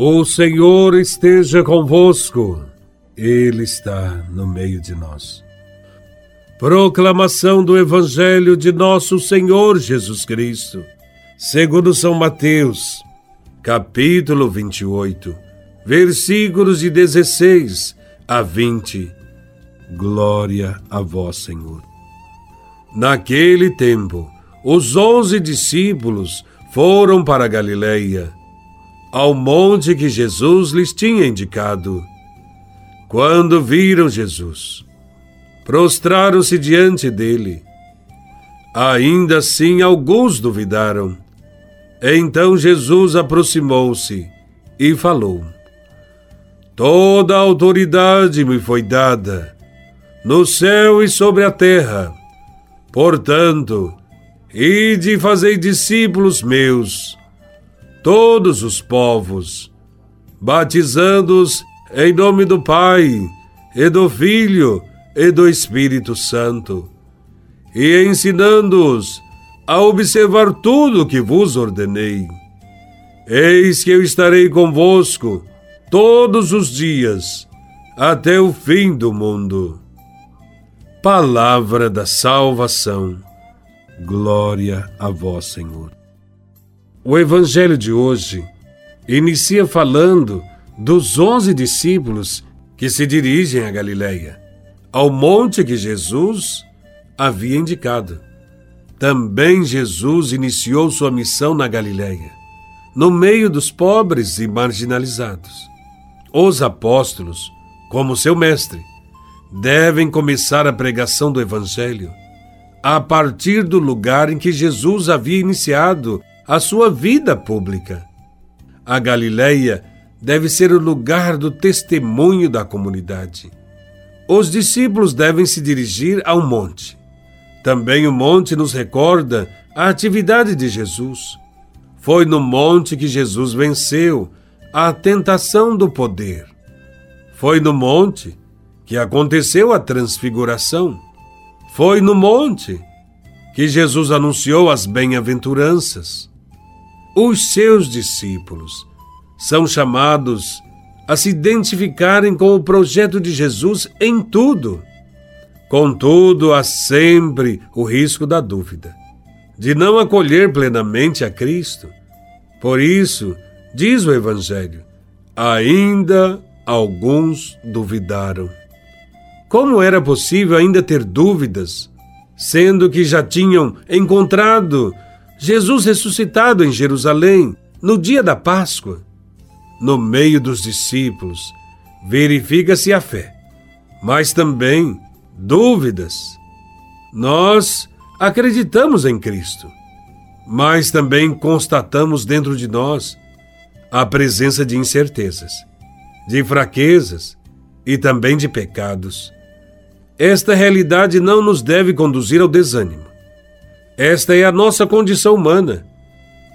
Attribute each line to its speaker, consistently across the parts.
Speaker 1: O Senhor esteja convosco, Ele está no meio de nós. Proclamação do Evangelho de Nosso Senhor Jesus Cristo, segundo São Mateus, capítulo 28, versículos de 16 a 20. Glória a Vós, Senhor. Naquele tempo, os onze discípulos foram para Galileia ao monte que Jesus lhes tinha indicado. Quando viram Jesus, prostraram-se diante dele. Ainda assim, alguns duvidaram. Então Jesus aproximou-se e falou: Toda a autoridade me foi dada, no céu e sobre a terra. Portanto, ide e fazei discípulos meus todos os povos, batizando-os em nome do Pai, e do Filho, e do Espírito Santo, e ensinando-os a observar tudo o que vos ordenei. Eis que eu estarei convosco todos os dias, até o fim do mundo. Palavra da salvação. Glória a vós, Senhor. O evangelho de hoje inicia falando dos onze discípulos que se dirigem a Galiléia, ao monte que Jesus havia indicado. Também Jesus iniciou sua missão na Galiléia, no meio dos pobres e marginalizados. Os apóstolos, como seu mestre, devem começar a pregação do Evangelho a partir do lugar em que Jesus havia iniciado a sua vida pública. A Galileia deve ser o lugar do testemunho da comunidade. Os discípulos devem se dirigir ao monte. Também o monte nos recorda a atividade de Jesus. Foi no monte que Jesus venceu a tentação do poder. Foi no monte que aconteceu a transfiguração. Foi no monte que Jesus anunciou as bem-aventuranças os seus discípulos são chamados a se identificarem com o projeto de Jesus em tudo. Contudo, há sempre o risco da dúvida, de não acolher plenamente a Cristo. Por isso, diz o Evangelho, ainda alguns duvidaram. Como era possível ainda ter dúvidas, sendo que já tinham encontrado Jesus ressuscitado em Jerusalém, no dia da Páscoa, no meio dos discípulos, verifica-se a fé, mas também dúvidas. Nós acreditamos em Cristo, mas também constatamos dentro de nós a presença de incertezas, de fraquezas e também de pecados. Esta realidade não nos deve conduzir ao desânimo esta é a nossa condição humana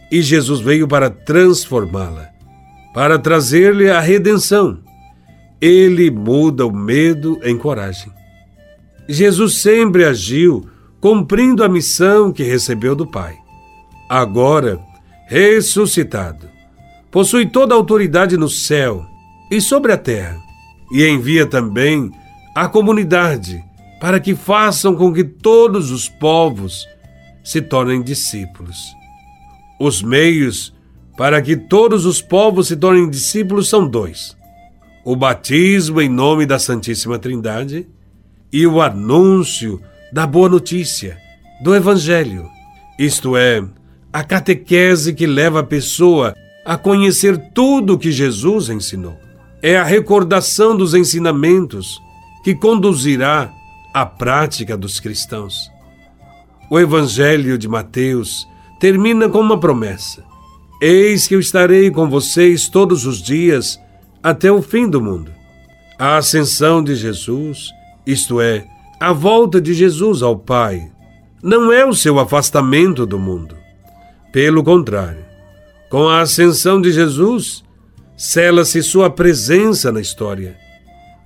Speaker 1: e Jesus veio para transformá-la, para trazer-lhe a redenção. Ele muda o medo em coragem. Jesus sempre agiu cumprindo a missão que recebeu do Pai. Agora, ressuscitado, possui toda a autoridade no céu e sobre a terra, e envia também a comunidade para que façam com que todos os povos se tornem discípulos. Os meios para que todos os povos se tornem discípulos são dois: o batismo em nome da Santíssima Trindade e o anúncio da boa notícia, do Evangelho, isto é, a catequese que leva a pessoa a conhecer tudo o que Jesus ensinou. É a recordação dos ensinamentos que conduzirá à prática dos cristãos. O Evangelho de Mateus termina com uma promessa: Eis que eu estarei com vocês todos os dias até o fim do mundo. A ascensão de Jesus, isto é, a volta de Jesus ao Pai, não é o seu afastamento do mundo. Pelo contrário, com a ascensão de Jesus, cela-se sua presença na história.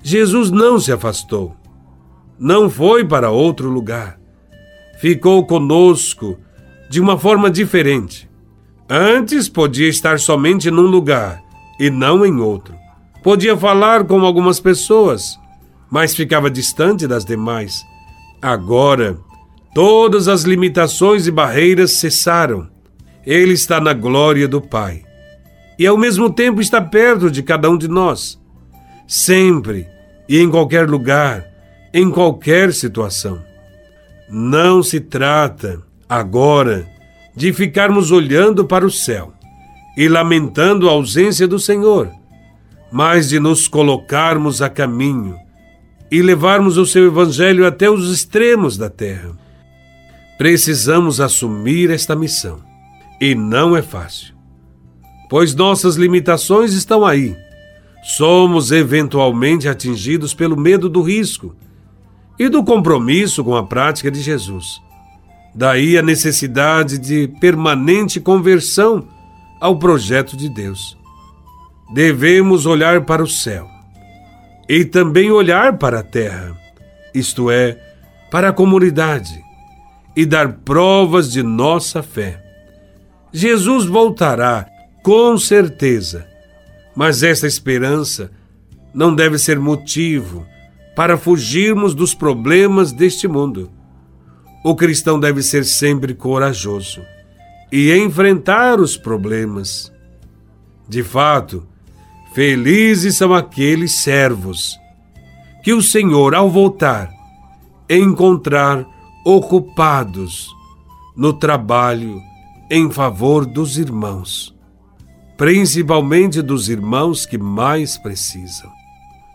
Speaker 1: Jesus não se afastou, não foi para outro lugar ficou conosco de uma forma diferente. Antes podia estar somente num lugar e não em outro. Podia falar com algumas pessoas, mas ficava distante das demais. Agora, todas as limitações e barreiras cessaram. Ele está na glória do Pai. E ao mesmo tempo está perto de cada um de nós. Sempre e em qualquer lugar, em qualquer situação. Não se trata, agora, de ficarmos olhando para o céu e lamentando a ausência do Senhor, mas de nos colocarmos a caminho e levarmos o seu Evangelho até os extremos da terra. Precisamos assumir esta missão. E não é fácil. Pois nossas limitações estão aí. Somos eventualmente atingidos pelo medo do risco e do compromisso com a prática de Jesus. Daí a necessidade de permanente conversão ao projeto de Deus. Devemos olhar para o céu e também olhar para a terra, isto é, para a comunidade, e dar provas de nossa fé. Jesus voltará, com certeza, mas essa esperança não deve ser motivo para fugirmos dos problemas deste mundo. O cristão deve ser sempre corajoso e enfrentar os problemas. De fato, Felizes são aqueles servos que o Senhor, ao voltar, encontrar ocupados no trabalho em favor dos irmãos, principalmente dos irmãos que mais precisam.